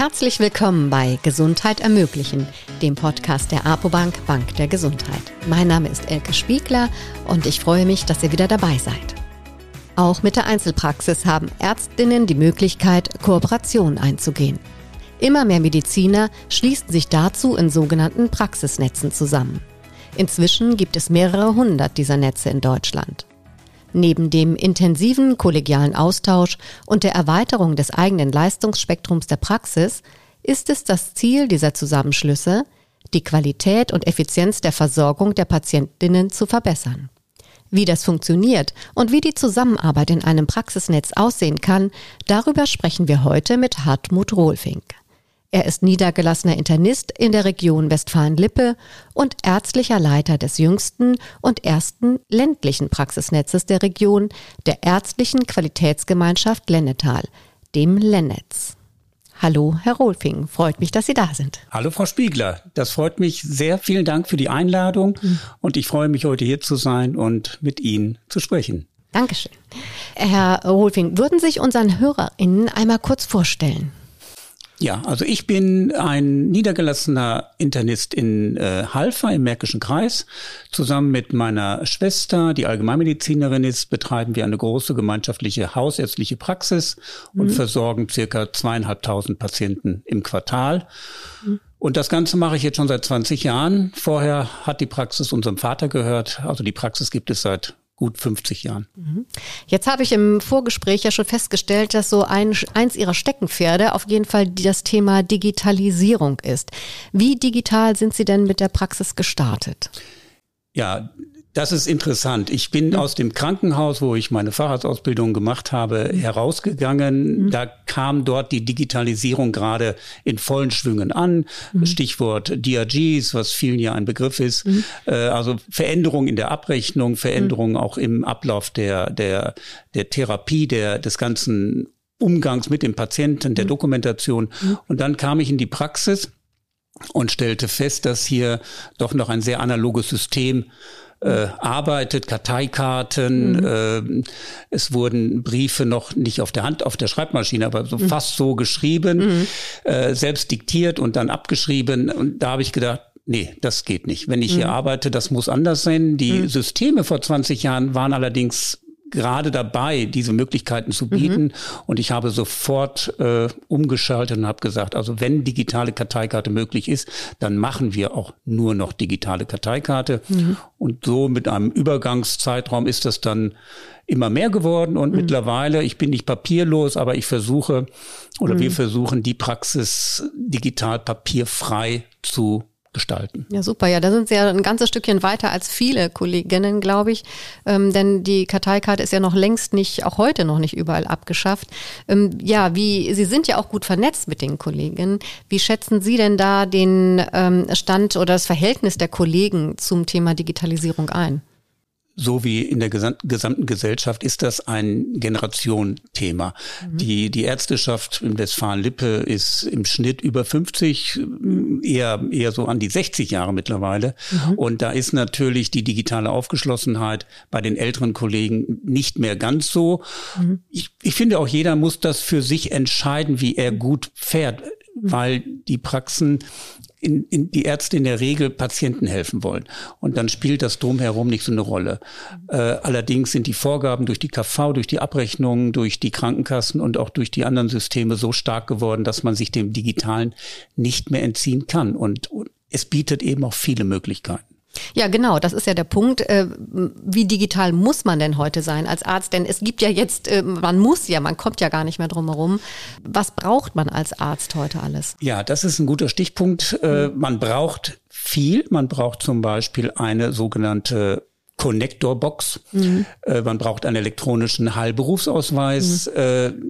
Herzlich willkommen bei Gesundheit ermöglichen, dem Podcast der ApoBank Bank der Gesundheit. Mein Name ist Elke Spiegler und ich freue mich, dass ihr wieder dabei seid. Auch mit der Einzelpraxis haben Ärztinnen die Möglichkeit, Kooperationen einzugehen. Immer mehr Mediziner schließen sich dazu in sogenannten Praxisnetzen zusammen. Inzwischen gibt es mehrere hundert dieser Netze in Deutschland. Neben dem intensiven kollegialen Austausch und der Erweiterung des eigenen Leistungsspektrums der Praxis ist es das Ziel dieser Zusammenschlüsse, die Qualität und Effizienz der Versorgung der Patientinnen zu verbessern. Wie das funktioniert und wie die Zusammenarbeit in einem Praxisnetz aussehen kann, darüber sprechen wir heute mit Hartmut Rohlfink. Er ist niedergelassener Internist in der Region Westfalen-Lippe und ärztlicher Leiter des jüngsten und ersten ländlichen Praxisnetzes der Region, der Ärztlichen Qualitätsgemeinschaft Lennetal, dem Lennetz. Hallo, Herr Rolfing. Freut mich, dass Sie da sind. Hallo, Frau Spiegler. Das freut mich sehr. Vielen Dank für die Einladung. Mhm. Und ich freue mich, heute hier zu sein und mit Ihnen zu sprechen. Dankeschön. Herr Rolfing, würden Sie sich unseren HörerInnen einmal kurz vorstellen? Ja, also ich bin ein niedergelassener Internist in äh, Halfa im Märkischen Kreis. Zusammen mit meiner Schwester, die Allgemeinmedizinerin ist, betreiben wir eine große gemeinschaftliche hausärztliche Praxis mhm. und versorgen circa zweieinhalbtausend Patienten im Quartal. Mhm. Und das Ganze mache ich jetzt schon seit 20 Jahren. Vorher hat die Praxis unserem Vater gehört. Also die Praxis gibt es seit gut 50 Jahren. Mhm. Jetzt habe ich im Vorgespräch ja schon festgestellt, dass so ein, eins Ihrer Steckenpferde auf jeden Fall das Thema Digitalisierung ist. Wie digital sind Sie denn mit der Praxis gestartet? Ja, das ist interessant. Ich bin mhm. aus dem Krankenhaus, wo ich meine Facharztausbildung gemacht habe, herausgegangen. Mhm. Da kam dort die Digitalisierung gerade in vollen Schwüngen an. Mhm. Stichwort DRGs, was vielen ja ein Begriff ist. Mhm. Also Veränderung in der Abrechnung, Veränderung auch im Ablauf der, der, der Therapie, der, des ganzen Umgangs mit dem Patienten, der Dokumentation. Und dann kam ich in die Praxis und stellte fest, dass hier doch noch ein sehr analoges System äh, arbeitet, Karteikarten. Mhm. Äh, es wurden Briefe noch nicht auf der Hand, auf der Schreibmaschine, aber so mhm. fast so geschrieben, mhm. äh, selbst diktiert und dann abgeschrieben. Und da habe ich gedacht, Nee, das geht nicht. Wenn ich hier mhm. arbeite, das muss anders sein. Die mhm. Systeme vor 20 Jahren waren allerdings gerade dabei, diese Möglichkeiten zu bieten. Mhm. Und ich habe sofort äh, umgeschaltet und habe gesagt, also wenn digitale Karteikarte möglich ist, dann machen wir auch nur noch digitale Karteikarte. Mhm. Und so mit einem Übergangszeitraum ist das dann immer mehr geworden. Und mhm. mittlerweile, ich bin nicht papierlos, aber ich versuche oder wir mhm. versuchen, die Praxis digital papierfrei zu gestalten. Ja, super. Ja, da sind Sie ja ein ganzes Stückchen weiter als viele Kolleginnen, glaube ich. Ähm, denn die Karteikarte ist ja noch längst nicht, auch heute noch nicht überall abgeschafft. Ähm, ja, wie, Sie sind ja auch gut vernetzt mit den Kolleginnen. Wie schätzen Sie denn da den ähm, Stand oder das Verhältnis der Kollegen zum Thema Digitalisierung ein? So wie in der gesamten Gesellschaft ist das ein Generationenthema. Mhm. Die, die Ärzteschaft in Westfalen-Lippe ist im Schnitt über 50, mhm. eher, eher so an die 60 Jahre mittlerweile. Mhm. Und da ist natürlich die digitale Aufgeschlossenheit bei den älteren Kollegen nicht mehr ganz so. Mhm. Ich, ich finde auch jeder muss das für sich entscheiden, wie er gut fährt mhm. weil die Praxen in, in die Ärzte in der Regel Patienten helfen wollen. Und dann spielt das drumherum nicht so eine Rolle. Äh, allerdings sind die Vorgaben durch die KV, durch die Abrechnungen, durch die Krankenkassen und auch durch die anderen Systeme so stark geworden, dass man sich dem Digitalen nicht mehr entziehen kann. Und, und es bietet eben auch viele Möglichkeiten. Ja, genau, das ist ja der Punkt. Äh, wie digital muss man denn heute sein als Arzt? Denn es gibt ja jetzt, äh, man muss ja, man kommt ja gar nicht mehr drum herum. Was braucht man als Arzt heute alles? Ja, das ist ein guter Stichpunkt. Äh, man braucht viel. Man braucht zum Beispiel eine sogenannte Connector-Box. Mhm. man braucht einen elektronischen Heilberufsausweis. Mhm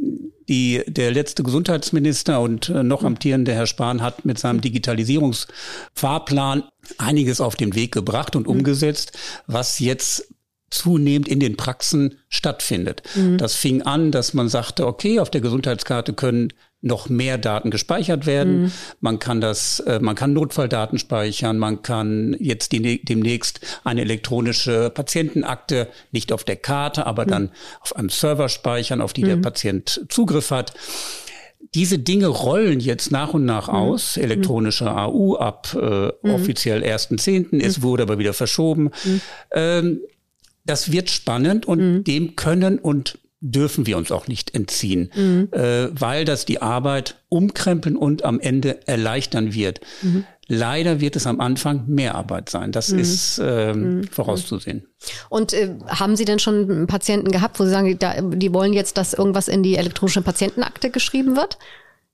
die der letzte Gesundheitsminister und äh, noch amtierende Herr Spahn hat mit seinem Digitalisierungsfahrplan einiges auf den Weg gebracht und mhm. umgesetzt, was jetzt zunehmend in den Praxen stattfindet. Mhm. Das fing an, dass man sagte, okay, auf der Gesundheitskarte können noch mehr Daten gespeichert werden. Mhm. Man kann das, äh, man kann Notfalldaten speichern. Man kann jetzt die, demnächst eine elektronische Patientenakte nicht auf der Karte, aber mhm. dann auf einem Server speichern, auf die mhm. der Patient Zugriff hat. diese Dinge rollen jetzt nach und nach mhm. aus. Mhm. Elektronische AU ab äh, mhm. offiziell 1.10. Es wurde aber wieder verschoben. Ähm, das wird spannend und dem können und dürfen wir uns auch nicht entziehen, mhm. äh, weil das die Arbeit umkrempeln und am Ende erleichtern wird. Mhm. Leider wird es am Anfang mehr Arbeit sein. Das mhm. ist ähm, mhm. vorauszusehen. Und äh, haben Sie denn schon Patienten gehabt, wo Sie sagen, da, die wollen jetzt, dass irgendwas in die elektronische Patientenakte geschrieben wird?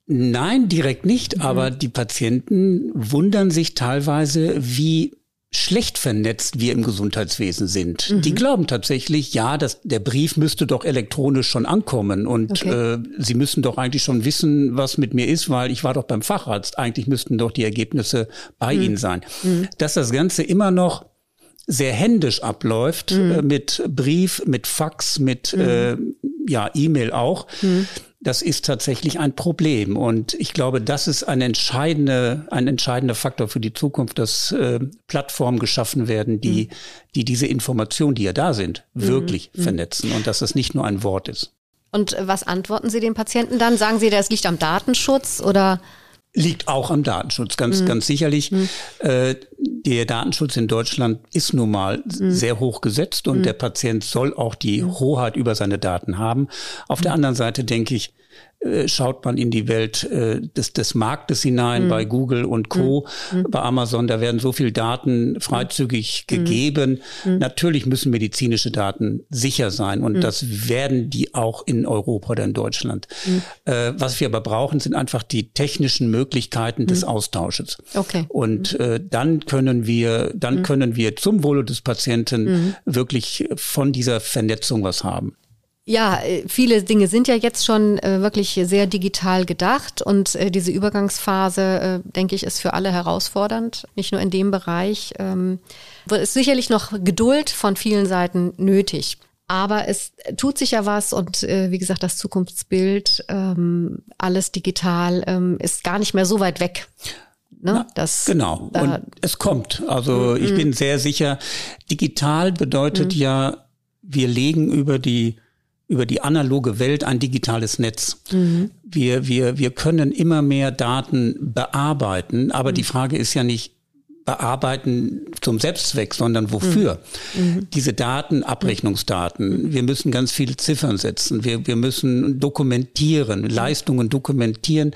Nein, direkt nicht, mhm. aber die Patienten wundern sich teilweise, wie schlecht vernetzt wir im Gesundheitswesen sind. Mhm. Die glauben tatsächlich, ja, dass der Brief müsste doch elektronisch schon ankommen und okay. äh, sie müssen doch eigentlich schon wissen, was mit mir ist, weil ich war doch beim Facharzt. Eigentlich müssten doch die Ergebnisse bei mhm. Ihnen sein. Mhm. Dass das Ganze immer noch sehr händisch abläuft, mhm. äh, mit Brief, mit Fax, mit mhm. äh, ja, E-Mail auch. Das ist tatsächlich ein Problem. Und ich glaube, das ist ein, entscheidende, ein entscheidender Faktor für die Zukunft, dass äh, Plattformen geschaffen werden, die, mhm. die diese Informationen, die ja da sind, mhm. wirklich mhm. vernetzen und dass das nicht nur ein Wort ist. Und was antworten Sie den Patienten dann? Sagen Sie, das liegt am Datenschutz oder? Liegt auch am Datenschutz, ganz, mhm. ganz sicherlich. Mhm. Äh, der Datenschutz in Deutschland ist nun mal mhm. sehr hoch gesetzt und mhm. der Patient soll auch die mhm. Hoheit über seine Daten haben. Auf der mhm. anderen Seite denke ich, äh, schaut man in die Welt äh, des, des Marktes hinein, mhm. bei Google und Co., mhm. bei Amazon, da werden so viel Daten freizügig mhm. gegeben. Mhm. Natürlich müssen medizinische Daten sicher sein und mhm. das werden die auch in Europa oder in Deutschland. Mhm. Äh, was wir aber brauchen, sind einfach die technischen Möglichkeiten des Austausches. Okay. Und äh, dann können wir, dann können wir zum Wohle des Patienten wirklich von dieser Vernetzung was haben. Ja, äh, viele Dinge sind ja jetzt schon äh, wirklich sehr digital gedacht und äh, diese Übergangsphase, äh, denke ich, ist für alle herausfordernd, nicht nur in dem Bereich. Ähm, ist sicherlich noch Geduld von vielen Seiten nötig. Aber es tut sich ja was und äh, wie gesagt, das Zukunftsbild, ähm, alles digital, ähm, ist gar nicht mehr so weit weg. Ne? Na, das, genau. und es kommt. Also ich mhm. bin sehr sicher, digital bedeutet mhm. ja, wir legen über die über die analoge Welt ein digitales Netz. Mhm. Wir, wir, wir können immer mehr Daten bearbeiten, aber mhm. die Frage ist ja nicht, bearbeiten zum Selbstzweck, sondern wofür? Mhm. Diese Daten, Abrechnungsdaten. Mhm. Wir müssen ganz viele Ziffern setzen. Wir, wir müssen dokumentieren, mhm. Leistungen dokumentieren.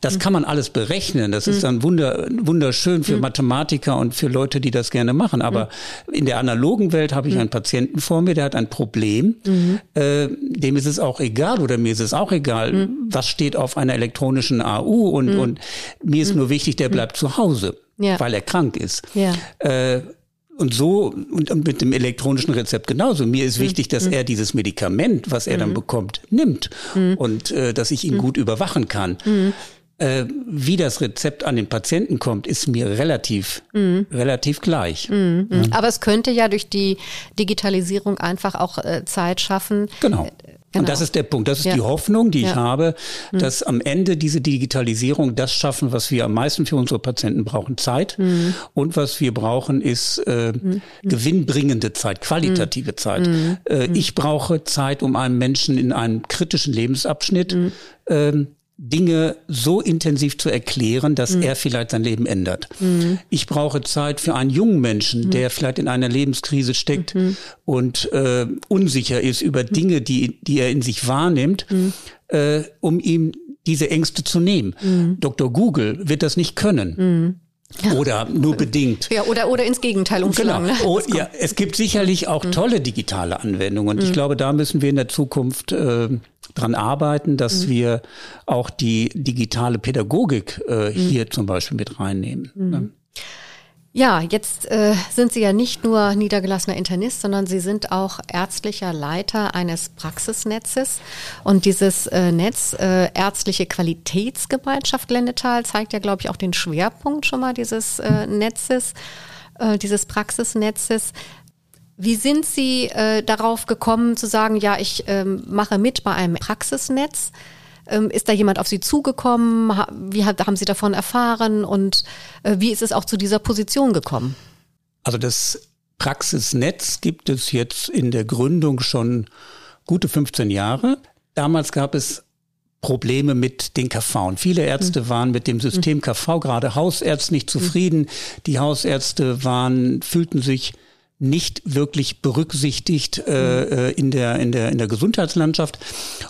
Das mhm. kann man alles berechnen. Das ist mhm. dann wunder, wunderschön für mhm. Mathematiker und für Leute, die das gerne machen. Aber in der analogen Welt habe ich einen Patienten vor mir, der hat ein Problem. Äh, dem ist es auch egal oder mir ist es auch egal, was steht auf einer elektronischen AU und, und mir ist nur wichtig, der bleibt zu Hause ja. weil er krank ist. Ja. Äh, und so, und mit dem elektronischen Rezept genauso. Mir ist mhm. wichtig, dass mhm. er dieses Medikament, was er mhm. dann bekommt, nimmt mhm. und äh, dass ich ihn mhm. gut überwachen kann. Mhm. Äh, wie das Rezept an den Patienten kommt, ist mir relativ, relativ gleich. Aber es könnte ja durch die Digitalisierung einfach auch äh, Zeit schaffen. Genau. Genau. Und das ist der Punkt. Das ist ja. die Hoffnung, die ja. ich habe, hm. dass am Ende diese Digitalisierung das schaffen, was wir am meisten für unsere Patienten brauchen, Zeit. Mhm. Und was wir brauchen, ist äh, mhm. gewinnbringende Zeit, qualitative mhm. Zeit. Äh, hm. ich brauche Zeit, um einem Menschen in einem kritischen Lebensabschnitt ähm, Dinge so intensiv zu erklären, dass mhm. er vielleicht sein Leben ändert. Mhm. Ich brauche Zeit für einen jungen Menschen, mhm. der vielleicht in einer Lebenskrise steckt mhm. und äh, unsicher ist über mhm. Dinge, die, die er in sich wahrnimmt, mhm. äh, um ihm diese Ängste zu nehmen. Dr. Google wird das nicht können. Ja. Oder nur bedingt. Ja, oder, oder ins Gegenteil umschlagen. Genau. Oh, ja, es gibt sicherlich auch tolle digitale Anwendungen. Und ich glaube, da müssen wir in der Zukunft äh, dran arbeiten, dass mhm. wir auch die digitale Pädagogik äh, mhm. hier zum Beispiel mit reinnehmen. Mhm. Ne? Ja, jetzt äh, sind Sie ja nicht nur niedergelassener Internist, sondern Sie sind auch ärztlicher Leiter eines Praxisnetzes. Und dieses äh, Netz äh, Ärztliche Qualitätsgemeinschaft Lennetal zeigt ja, glaube ich, auch den Schwerpunkt schon mal dieses äh, Netzes, äh, dieses Praxisnetzes. Wie sind Sie äh, darauf gekommen zu sagen, ja, ich ähm, mache mit bei einem Praxisnetz? Ähm, ist da jemand auf Sie zugekommen? Wie haben Sie davon erfahren? Und äh, wie ist es auch zu dieser Position gekommen? Also das Praxisnetz gibt es jetzt in der Gründung schon gute 15 Jahre. Damals gab es Probleme mit den KV. Und viele Ärzte waren mit dem System KV, gerade Hausärzte, nicht zufrieden. Die Hausärzte waren, fühlten sich nicht wirklich berücksichtigt äh, äh, in der in der in der Gesundheitslandschaft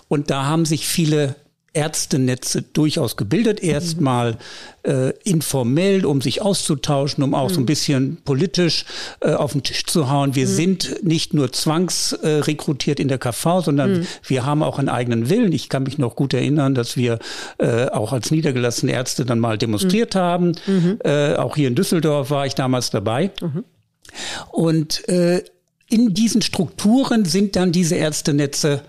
und da haben sich viele Ärztenetze durchaus gebildet. Erstmal äh, informell, um sich auszutauschen, um auch mhm. so ein bisschen politisch äh, auf den Tisch zu hauen. Wir mhm. sind nicht nur zwangsrekrutiert in der KV, sondern mhm. wir haben auch einen eigenen Willen. Ich kann mich noch gut erinnern, dass wir äh, auch als niedergelassene Ärzte dann mal demonstriert mhm. haben. Mhm. Äh, auch hier in Düsseldorf war ich damals dabei. Mhm. Und äh, in diesen Strukturen sind dann diese Ärztenetze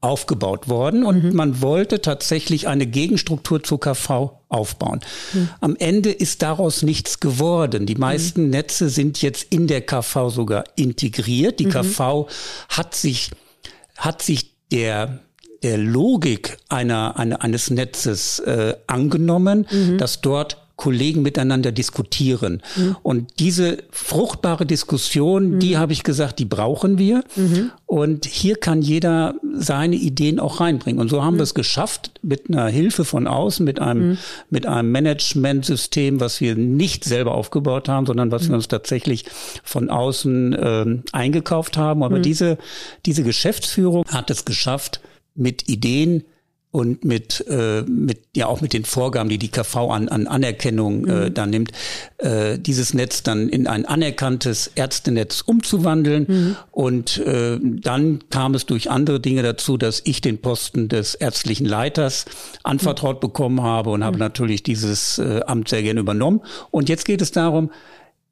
aufgebaut worden und mhm. man wollte tatsächlich eine Gegenstruktur zur KV aufbauen. Mhm. Am Ende ist daraus nichts geworden. Die meisten mhm. Netze sind jetzt in der KV sogar integriert. Die mhm. KV hat sich, hat sich der der Logik einer, einer eines Netzes äh, angenommen, mhm. dass dort Kollegen miteinander diskutieren. Mhm. Und diese fruchtbare Diskussion, mhm. die habe ich gesagt, die brauchen wir. Mhm. Und hier kann jeder seine Ideen auch reinbringen. Und so haben mhm. wir es geschafft, mit einer Hilfe von außen, mit einem, mhm. mit einem Managementsystem, was wir nicht selber aufgebaut haben, sondern was wir mhm. uns tatsächlich von außen äh, eingekauft haben. Aber diese, diese Geschäftsführung hat es geschafft, mit Ideen und mit, äh, mit ja auch mit den Vorgaben, die die KV an, an Anerkennung äh, mhm. dann nimmt, äh, dieses Netz dann in ein anerkanntes Ärztenetz umzuwandeln. Mhm. Und äh, dann kam es durch andere Dinge dazu, dass ich den Posten des ärztlichen Leiters anvertraut mhm. bekommen habe und habe mhm. natürlich dieses äh, Amt sehr gerne übernommen. Und jetzt geht es darum,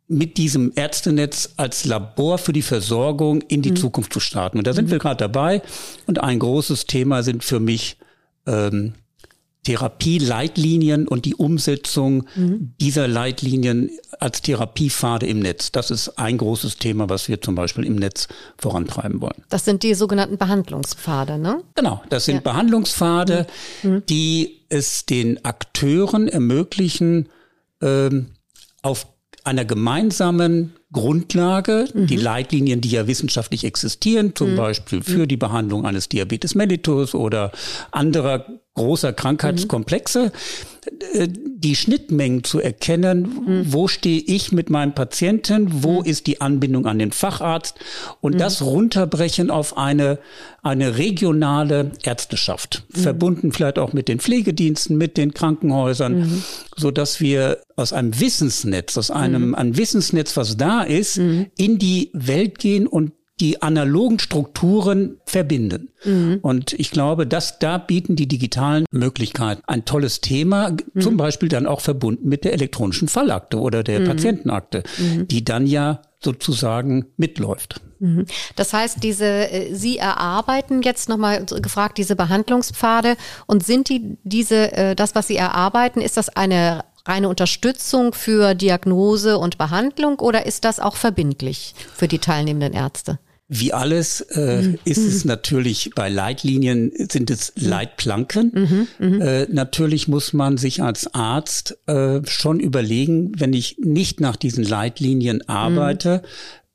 mit diesem Ärztenetz als Labor für die Versorgung in die mhm. Zukunft zu starten. Und da sind mhm. wir gerade dabei. Und ein großes Thema sind für mich ähm, Therapieleitlinien und die Umsetzung mhm. dieser Leitlinien als Therapiepfade im Netz. Das ist ein großes Thema, was wir zum Beispiel im Netz vorantreiben wollen. Das sind die sogenannten Behandlungspfade, ne? Genau, das sind ja. Behandlungspfade, mhm. mhm. die es den Akteuren ermöglichen, ähm, auf einer gemeinsamen Grundlage, mhm. die Leitlinien, die ja wissenschaftlich existieren, zum mhm. Beispiel für mhm. die Behandlung eines Diabetes mellitus oder anderer großer Krankheitskomplexe, äh, die Schnittmengen zu erkennen, mhm. wo stehe ich mit meinem Patienten, wo mhm. ist die Anbindung an den Facharzt und mhm. das runterbrechen auf eine, eine regionale Ärzteschaft, mhm. verbunden vielleicht auch mit den Pflegediensten, mit den Krankenhäusern, mhm. so dass wir aus einem Wissensnetz, aus einem, mhm. ein Wissensnetz, was da ist, in die Welt gehen und die analogen Strukturen verbinden. Mhm. Und ich glaube, dass da bieten die digitalen Möglichkeiten ein tolles Thema, mhm. zum Beispiel dann auch verbunden mit der elektronischen Fallakte oder der mhm. Patientenakte, mhm. die dann ja sozusagen mitläuft. Mhm. Das heißt, diese, äh, Sie erarbeiten jetzt nochmal gefragt, diese Behandlungspfade und sind die, diese, äh, das, was Sie erarbeiten, ist das eine reine Unterstützung für Diagnose und Behandlung oder ist das auch verbindlich für die teilnehmenden Ärzte? Wie alles äh, mhm. ist es natürlich bei Leitlinien sind es Leitplanken. Mhm. Mhm. Äh, natürlich muss man sich als Arzt äh, schon überlegen, wenn ich nicht nach diesen Leitlinien arbeite,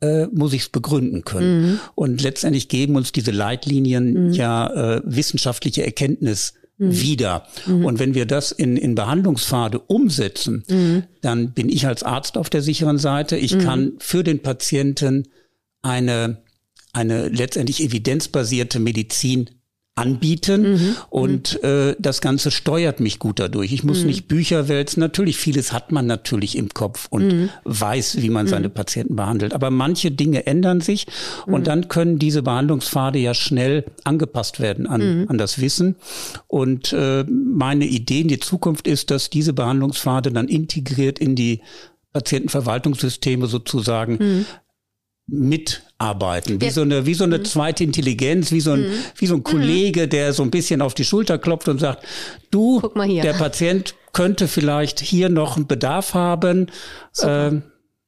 äh, muss ich es begründen können. Mhm. Und letztendlich geben uns diese Leitlinien mhm. ja äh, wissenschaftliche Erkenntnis mhm. wieder. Mhm. Und wenn wir das in, in Behandlungspfade umsetzen, mhm. dann bin ich als Arzt auf der sicheren Seite. Ich kann für den Patienten eine eine letztendlich evidenzbasierte Medizin anbieten mhm. und äh, das Ganze steuert mich gut dadurch. Ich muss mhm. nicht Bücher wälzen. Natürlich, vieles hat man natürlich im Kopf und mhm. weiß, wie man mhm. seine Patienten behandelt. Aber manche Dinge ändern sich und mhm. dann können diese Behandlungspfade ja schnell angepasst werden an, mhm. an das Wissen. Und äh, meine Idee in die Zukunft ist, dass diese Behandlungspfade dann integriert in die Patientenverwaltungssysteme sozusagen mitarbeiten, wie ja. so eine wie so eine mhm. zweite Intelligenz, wie so ein mhm. wie so ein Kollege, der so ein bisschen auf die Schulter klopft und sagt, du, der Patient könnte vielleicht hier noch einen Bedarf haben. Ähm,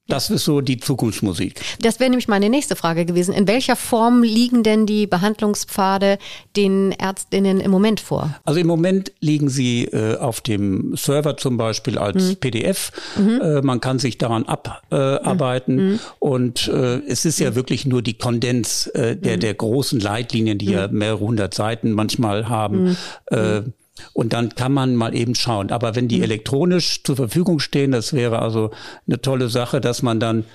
das ist so die Zukunftsmusik. Das wäre nämlich meine nächste Frage gewesen. In welcher Form liegen denn die Behandlungspfade den Ärztinnen im Moment vor? Also im Moment liegen sie äh, auf dem Server zum Beispiel als mhm. PDF. Mhm. Äh, man kann sich daran abarbeiten. Äh, mhm. Und äh, es ist ja mhm. wirklich nur die Kondens äh, der, mhm. der großen Leitlinien, die ja mhm. mehrere hundert Seiten manchmal haben. Und dann kann man mal eben schauen. Aber wenn die mhm. elektronisch zur Verfügung stehen, das wäre also eine tolle Sache, dass man dann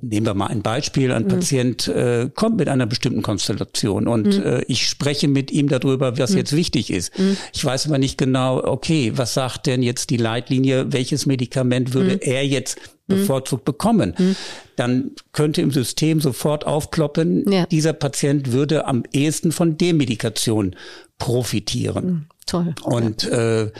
Nehmen wir mal ein Beispiel. Ein mhm. Patient äh, kommt mit einer bestimmten Konstellation und mhm. äh, ich spreche mit ihm darüber, was mhm. jetzt wichtig ist. Mhm. Ich weiß aber nicht genau, okay, was sagt denn jetzt die Leitlinie, welches Medikament würde mhm. er jetzt bevorzugt bekommen? Dann könnte im System sofort aufkloppen, ja. dieser Patient würde am ehesten von Demedikation profitieren. Toll. Und äh,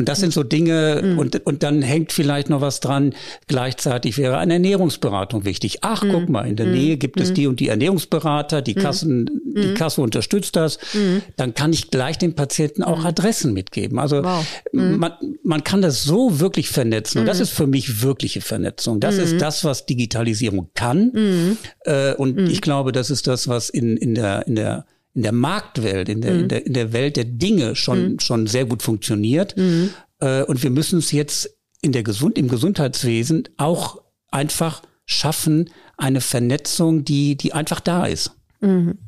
und das sind so Dinge, mhm. und, und dann hängt vielleicht noch was dran. Gleichzeitig wäre eine Ernährungsberatung wichtig. Ach, mhm. guck mal, in der mhm. Nähe gibt es hm. die und die Ernährungsberater, die hm. Kassen, die hm. Kasse unterstützt das. Dann kann ich gleich den Patienten auch Adressen mitgeben. Also wow. man, man kann das so wirklich vernetzen. Und das ist für mich wirkliche Vernetzung. Das ist das, was Digitalisierung kann. Äh, und ich glaube, das ist das, was in, in der, in der in der Marktwelt, in der, mhm. in der, in der Welt der Dinge schon, mhm. schon sehr gut funktioniert. Mhm. Äh, und wir müssen es jetzt in der Gesund, im Gesundheitswesen auch einfach schaffen, eine Vernetzung, die, die einfach da ist. Mhm.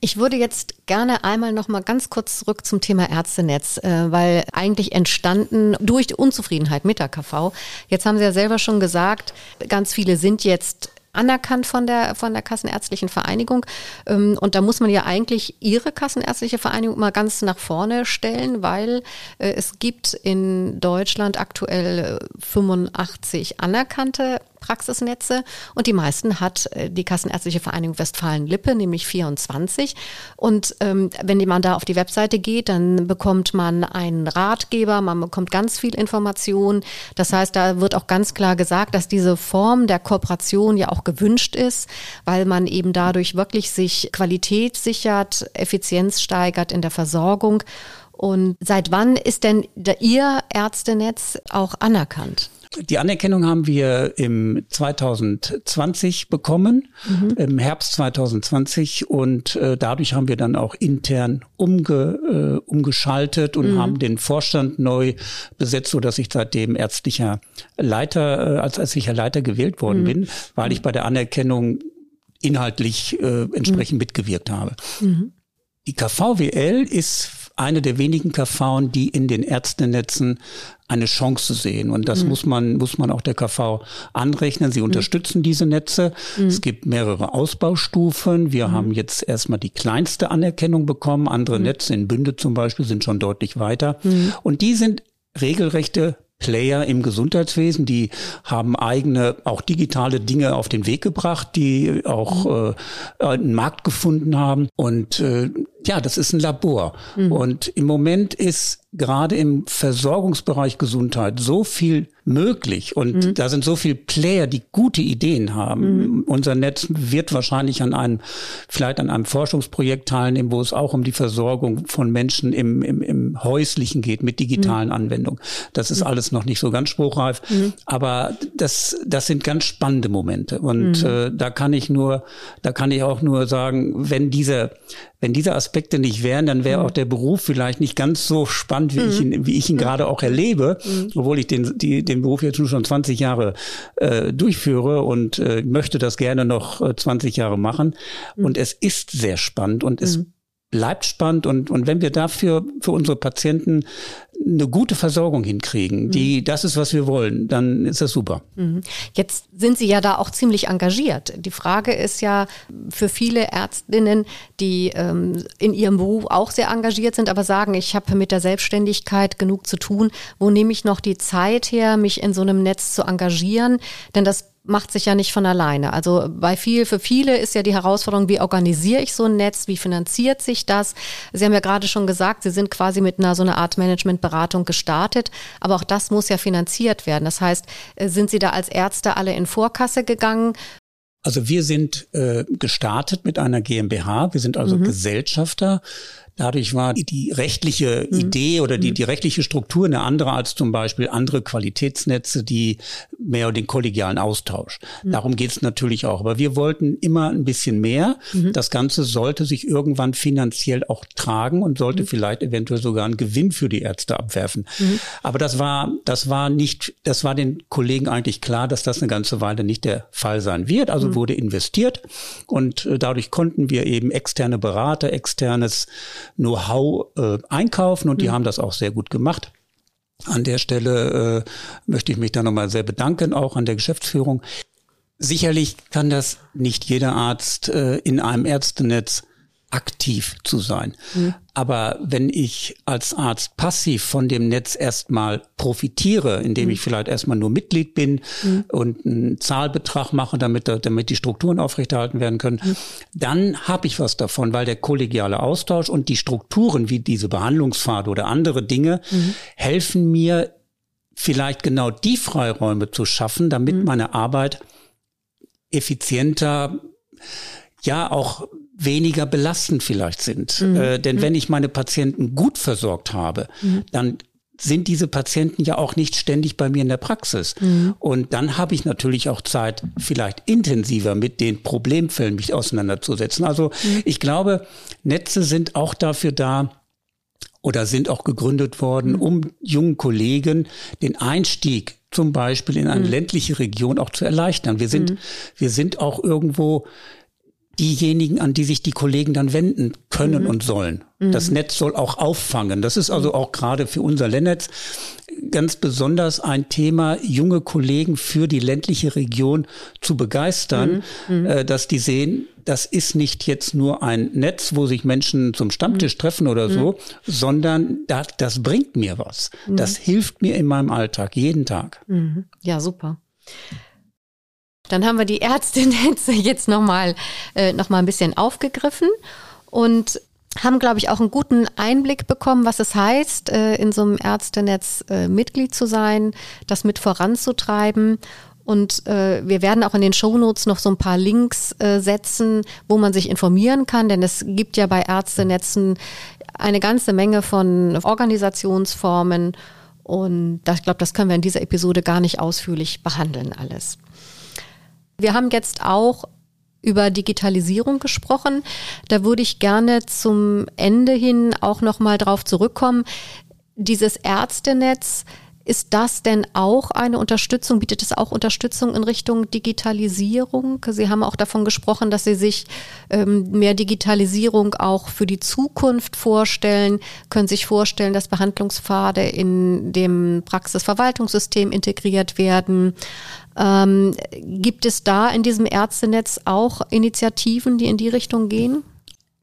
Ich würde jetzt gerne einmal noch mal ganz kurz zurück zum Thema Ärztenetz, äh, weil eigentlich entstanden durch die Unzufriedenheit mit der KV. Jetzt haben Sie ja selber schon gesagt, ganz viele sind jetzt anerkannt von der, von der Kassenärztlichen Vereinigung. Ähm, und da muss man ja eigentlich ihre Kassenärztliche Vereinigung mal ganz nach vorne stellen, weil äh, es gibt in Deutschland aktuell 85 äh, anerkannte Praxisnetze und die meisten hat äh, die Kassenärztliche Vereinigung Westfalen-Lippe, nämlich 24. Und ähm, wenn man da auf die Webseite geht, dann bekommt man einen Ratgeber, man bekommt ganz viel Information. Das heißt, da wird auch ganz klar gesagt, dass diese Form der Kooperation ja auch gewünscht ist, weil man eben dadurch wirklich sich Qualität sichert, Effizienz steigert in der Versorgung. Und seit wann ist denn Ihr Ärztenetz auch anerkannt? Die Anerkennung haben wir im 2020 bekommen, mhm. im Herbst 2020 und äh, dadurch haben wir dann auch intern umge, äh, umgeschaltet und mhm. haben den Vorstand neu besetzt, so dass ich seitdem ärztlicher Leiter, äh, als ärztlicher Leiter gewählt worden mhm. bin, weil ich bei der Anerkennung inhaltlich äh, entsprechend mhm. mitgewirkt habe. Mhm. Die KVWL ist eine der wenigen KV, die in den Ärztenetzen eine Chance sehen. Und das mhm. muss man, muss man auch der KV anrechnen. Sie mhm. unterstützen mhm. diese Netze. Mhm. Es gibt mehrere Ausbaustufen. Wir mhm. haben jetzt erstmal die kleinste Anerkennung bekommen. Andere mhm. Netze in Bünde zum Beispiel sind schon deutlich weiter. Und die sind regelrechte Player im Gesundheitswesen, die haben eigene, auch digitale Dinge auf den Weg gebracht, die auch äh, einen Markt gefunden haben. Und äh, ja, das ist ein Labor. Mhm. Und im Moment ist gerade im Versorgungsbereich Gesundheit so viel möglich und mhm. da sind so viele Player, die gute Ideen haben. Mhm. Unser Netz wird wahrscheinlich an einem, vielleicht an einem Forschungsprojekt teilnehmen, wo es auch um die Versorgung von Menschen im, im, im Häuslichen geht mit digitalen mhm. Anwendungen. Das ist mhm. alles noch nicht so ganz spruchreif, mhm. aber das, das sind ganz spannende Momente und mhm. äh, da kann ich nur, da kann ich auch nur sagen, wenn diese, wenn diese Aspekte nicht wären, dann wäre auch der Beruf vielleicht nicht ganz so spannend, wie ich ihn, wie ich ihn gerade auch erlebe, obwohl ich den, die, den Beruf jetzt schon 20 Jahre äh, durchführe und äh, möchte das gerne noch äh, 20 Jahre machen. Mhm. Und es ist sehr spannend und es mhm bleibt spannend und, und wenn wir dafür für unsere Patienten eine gute Versorgung hinkriegen, die, mhm. das ist, was wir wollen, dann ist das super. Mhm. Jetzt sind Sie ja da auch ziemlich engagiert. Die Frage ist ja für viele Ärztinnen, die ähm, in ihrem Beruf auch sehr engagiert sind, aber sagen, ich habe mit der Selbstständigkeit genug zu tun. Wo nehme ich noch die Zeit her, mich in so einem Netz zu engagieren? Denn das macht sich ja nicht von alleine. Also bei viel, für viele ist ja die Herausforderung, wie organisiere ich so ein Netz, wie finanziert sich das? Sie haben ja gerade schon gesagt, Sie sind quasi mit einer so einer Art Managementberatung gestartet, aber auch das muss ja finanziert werden. Das heißt, äh, sind Sie da als Ärzte alle in Vorkasse gegangen? Also wir sind äh, gestartet mit einer GmbH, wir sind also mhm. Gesellschafter Dadurch war die rechtliche mhm. Idee oder die, mhm. die rechtliche Struktur eine andere als zum Beispiel andere Qualitätsnetze, die mehr den kollegialen Austausch. Mhm. Darum geht es natürlich auch. Aber wir wollten immer ein bisschen mehr. Das Ganze sollte sich irgendwann finanziell auch tragen und sollte vielleicht eventuell sogar einen Gewinn für die Ärzte abwerfen. Aber das war, das war nicht, das war den Kollegen eigentlich klar, dass das eine ganze Weile nicht der Fall sein wird. Also wurde investiert und äh, dadurch konnten wir eben externe Berater, externes Know-how äh, einkaufen und die haben das auch sehr gut gemacht. An der Stelle äh, möchte ich mich da nochmal sehr bedanken, auch an der Geschäftsführung. Sicherlich kann das nicht jeder Arzt äh, in einem Ärztenetz aktiv zu sein. Mhm. Aber wenn ich als Arzt passiv von dem Netz erstmal profitiere, indem mhm. ich vielleicht erstmal nur Mitglied bin mhm. und einen Zahlbetrag mache, damit, damit die Strukturen aufrechterhalten werden können, mhm. dann habe ich was davon, weil der kollegiale Austausch und die Strukturen wie diese Behandlungspfade oder andere Dinge mhm. helfen mir vielleicht genau die Freiräume zu schaffen, damit mhm. meine Arbeit effizienter, ja auch weniger belastend vielleicht sind. Mhm. Äh, denn mhm. wenn ich meine Patienten gut versorgt habe, mhm. dann sind diese Patienten ja auch nicht ständig bei mir in der Praxis. Mhm. Und dann habe ich natürlich auch Zeit, vielleicht intensiver mit den Problemfällen mich auseinanderzusetzen. Also mhm. ich glaube, Netze sind auch dafür da, oder sind auch gegründet worden, mhm. um jungen Kollegen den Einstieg zum Beispiel in eine mhm. ländliche Region auch zu erleichtern. Wir sind, mhm. wir sind auch irgendwo diejenigen, an die sich die Kollegen dann wenden können mhm. und sollen. Mhm. Das Netz soll auch auffangen. Das ist also auch gerade für unser Lennnetz ganz besonders ein Thema, junge Kollegen für die ländliche Region zu begeistern, mhm. mhm. äh, dass die sehen, das ist nicht jetzt nur ein Netz, wo sich Menschen zum Stammtisch mhm. treffen oder so, mhm. sondern das, das bringt mir was. Das hilft mir in meinem Alltag, jeden Tag. Ja, super. Dann haben wir die Ärztenetze jetzt nochmal äh, noch ein bisschen aufgegriffen und haben, glaube ich, auch einen guten Einblick bekommen, was es heißt, äh, in so einem Ärztenetz äh, Mitglied zu sein, das mit voranzutreiben. Und äh, wir werden auch in den Shownotes noch so ein paar Links äh, setzen, wo man sich informieren kann, denn es gibt ja bei Ärztenetzen eine ganze Menge von Organisationsformen. Und ich glaube, das können wir in dieser Episode gar nicht ausführlich behandeln alles. Wir haben jetzt auch über Digitalisierung gesprochen. Da würde ich gerne zum Ende hin auch noch mal drauf zurückkommen. Dieses Ärztenetz, ist das denn auch eine Unterstützung? Bietet es auch Unterstützung in Richtung Digitalisierung? Sie haben auch davon gesprochen, dass Sie sich ähm, mehr Digitalisierung auch für die Zukunft vorstellen, können sich vorstellen, dass Behandlungspfade in dem Praxisverwaltungssystem integriert werden. Ähm, gibt es da in diesem Ärztenetz auch Initiativen, die in die Richtung gehen?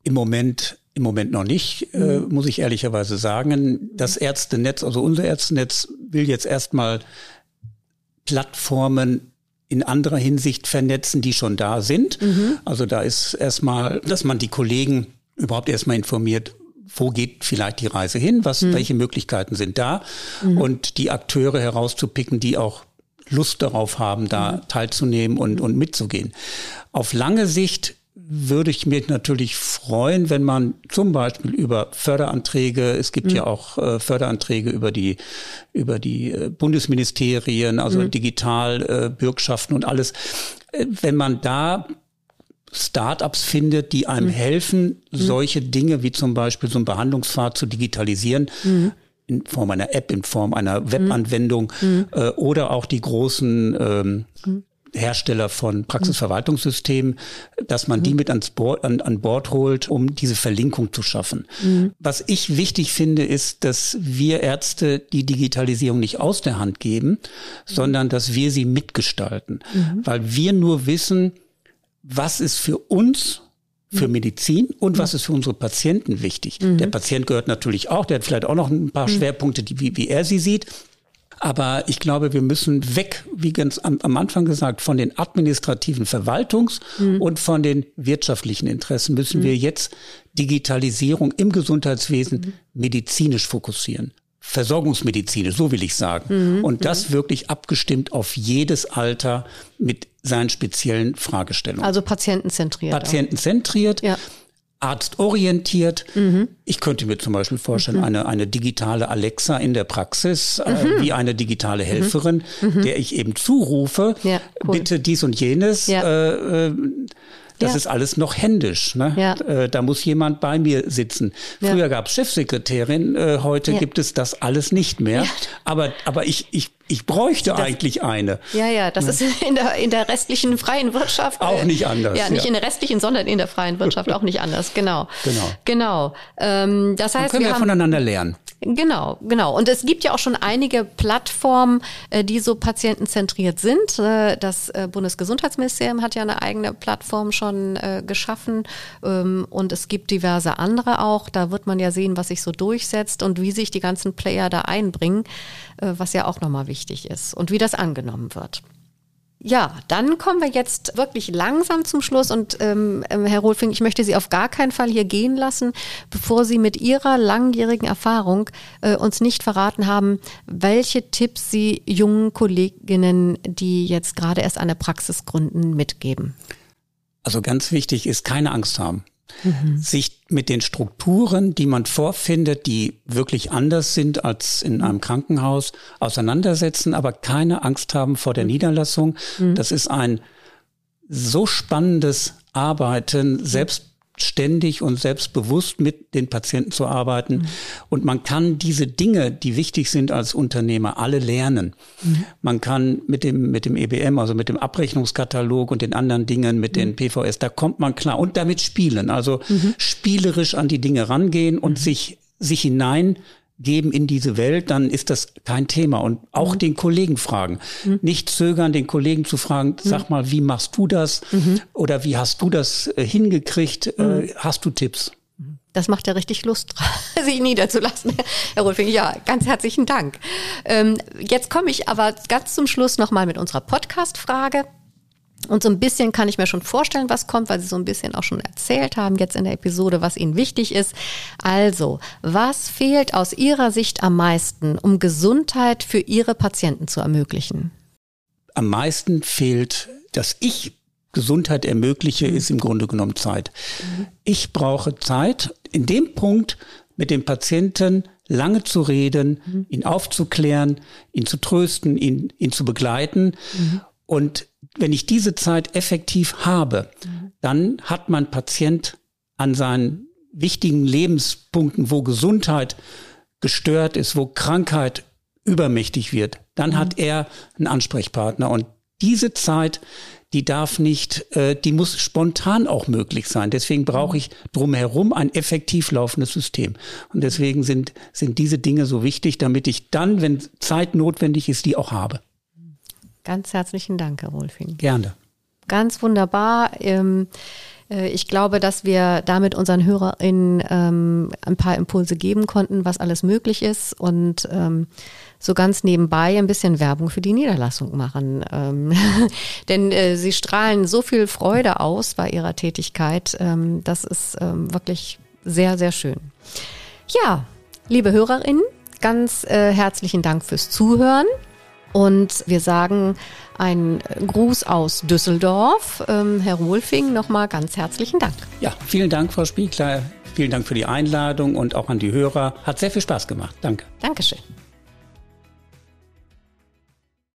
Im Moment im Moment noch nicht, äh, mhm. muss ich ehrlicherweise sagen. Das Ärztenetz, also unser Ärztenetz, will jetzt erstmal Plattformen in anderer Hinsicht vernetzen, die schon da sind. Mhm. Also da ist erstmal, dass man die Kollegen überhaupt erstmal informiert, wo geht vielleicht die Reise hin, was, mhm. welche Möglichkeiten sind da mhm. und die Akteure herauszupicken, die auch Lust darauf haben, da mhm. teilzunehmen und, und mitzugehen. Auf lange Sicht würde ich mich natürlich freuen, wenn man zum Beispiel über Förderanträge, es gibt mhm. ja auch äh, Förderanträge über die über die äh, Bundesministerien, also mhm. Digitalbürgschaften äh, und alles, äh, wenn man da Startups findet, die einem mhm. helfen, mhm. solche Dinge wie zum Beispiel so ein Behandlungspfad zu digitalisieren, mhm. in Form einer App, in Form einer mhm. Webanwendung äh, oder auch die großen ähm, Hersteller von Praxisverwaltungssystemen, dass man mhm. die mit ans Board, an, an Bord holt, um diese Verlinkung zu schaffen. Mhm. Was ich wichtig finde, ist, dass wir Ärzte die Digitalisierung nicht aus der Hand geben, mhm. sondern dass wir sie mitgestalten, mhm. weil wir nur wissen, was ist für uns für mhm. Medizin und was ist für unsere Patienten wichtig. Mhm. Der Patient gehört natürlich auch, der hat vielleicht auch noch ein paar Schwerpunkte, die, wie, wie er sie sieht. Aber ich glaube, wir müssen weg, wie ganz am, am Anfang gesagt, von den administrativen Verwaltungs- mhm. und von den wirtschaftlichen Interessen müssen mhm. wir jetzt Digitalisierung im Gesundheitswesen mhm. medizinisch fokussieren. Versorgungsmedizinisch, so will ich sagen. Mhm. Und das mhm. wirklich abgestimmt auf jedes Alter mit seinen speziellen Fragestellungen. Also patientenzentriert. Patientenzentriert. Ja arztorientiert. Mhm. Ich könnte mir zum Beispiel vorstellen, mhm. eine, eine digitale Alexa in der Praxis, äh, mhm. äh, wie eine digitale Helferin, mhm. Mhm. der ich eben zurufe, ja, cool. bitte dies und jenes. Ja. Äh, äh, das Ja. ist alles noch händisch. Ne? Ja. Äh, da muss jemand bei mir sitzen. Ja. Früher gab es Chefsekretärin, äh, heute Ja. gibt es das alles nicht mehr. Ja. Aber, aber ich, ich, ich bräuchte eigentlich eine. Ja, ja, das ist in der, in der restlichen freien Wirtschaft. Auch äh, nicht anders, Ja, nicht ja. in der restlichen, sondern in der freien Wirtschaft auch nicht anders. Genau. Genau. Genau. Ähm, das Dann heißt, können wir, wir haben, voneinander lernen. Genau, genau. Und es gibt ja auch schon einige Plattformen, äh, die so patientenzentriert sind. Äh, Das äh, Bundesgesundheitsministerium hat ja eine eigene Plattform schon geschaffen ähm, und es gibt diverse andere auch. Da wird man ja sehen, was sich so durchsetzt und wie sich die ganzen Player da einbringen, was ja auch nochmal wichtig ist und wie das angenommen wird. Ja, dann kommen wir jetzt wirklich langsam zum Schluss und ähm, ähm, Herr Rohlfing, ich möchte Sie auf gar keinen Fall hier gehen lassen, bevor Sie mit Ihrer langjährigen Erfahrung äh, uns nicht verraten haben, welche Tipps Sie jungen Kolleginnen, die jetzt gerade erst eine Praxis gründen, mitgeben. Also ganz wichtig ist keine Angst haben. Sich mit den Strukturen, die man vorfindet, die wirklich anders sind als in einem Krankenhaus, auseinandersetzen, aber keine Angst haben vor der Niederlassung. Das ist ein so spannendes Arbeiten, selbstständig und selbstbewusst mit den Patienten zu arbeiten. Und man kann diese Dinge, die wichtig sind als Unternehmer, alle lernen. Man kann mit dem, mit dem EBM, also mit dem Abrechnungskatalog und den anderen Dingen, mit den PVS, da kommt man klar und damit spielen. Also spielerisch an die Dinge rangehen und sich, sich hinein geben in diese Welt, dann ist das kein Thema. Und auch den Kollegen fragen. Nicht zögern, den Kollegen zu fragen, sag mal, wie machst du das? Oder wie hast du das äh, hingekriegt? Äh, hast du Tipps? Das macht ja richtig Lust, sich niederzulassen. Herr Rolfing, ja, ganz herzlichen Dank. Ähm, jetzt komme ich aber ganz zum Schluss nochmal mit unserer Podcast-Frage. Und so ein bisschen kann ich mir schon vorstellen, was kommt, weil Sie so ein bisschen auch schon erzählt haben jetzt in der Episode, was Ihnen wichtig ist. Also, was fehlt aus Ihrer Sicht am meisten, um Gesundheit für Ihre Patienten zu ermöglichen? Am meisten fehlt, dass ich Gesundheit ermögliche, ist im Grunde genommen Zeit. Ich brauche Zeit, in dem Punkt mit dem Patienten lange zu reden, ihn aufzuklären, ihn zu trösten, ihn, ihn zu begleiten. Und wenn ich diese Zeit effektiv habe, dann hat mein Patient an seinen wichtigen Lebenspunkten, wo Gesundheit gestört ist, wo Krankheit übermächtig wird, dann hat er einen Ansprechpartner. Und diese Zeit, die darf nicht, äh, die muss spontan auch möglich sein. Deswegen brauche ich drumherum ein effektiv laufendes System. Und deswegen sind, sind diese Dinge so wichtig, damit ich dann, wenn Zeit notwendig ist, die auch habe. Ganz herzlichen Dank, Herr Rolfing. Gerne. Ganz wunderbar. Ähm, äh, ich glaube, dass wir damit unseren HörerInnen ähm, ein paar Impulse geben konnten, was alles möglich ist und ähm, so ganz nebenbei ein bisschen Werbung für die Niederlassung machen. Denn äh, sie strahlen so viel Freude aus bei ihrer Tätigkeit. Das ist wirklich sehr, sehr schön. Ja, liebe HörerInnen, ganz äh, herzlichen Dank fürs Zuhören. Und wir sagen einen Gruß aus Düsseldorf. Ähm, Herr Wohlfing, nochmal ganz herzlichen Dank. Ja, vielen Dank, Frau Spiegler. Vielen Dank für die Einladung und auch an die Hörer. Hat sehr viel Spaß gemacht. Danke. Dankeschön.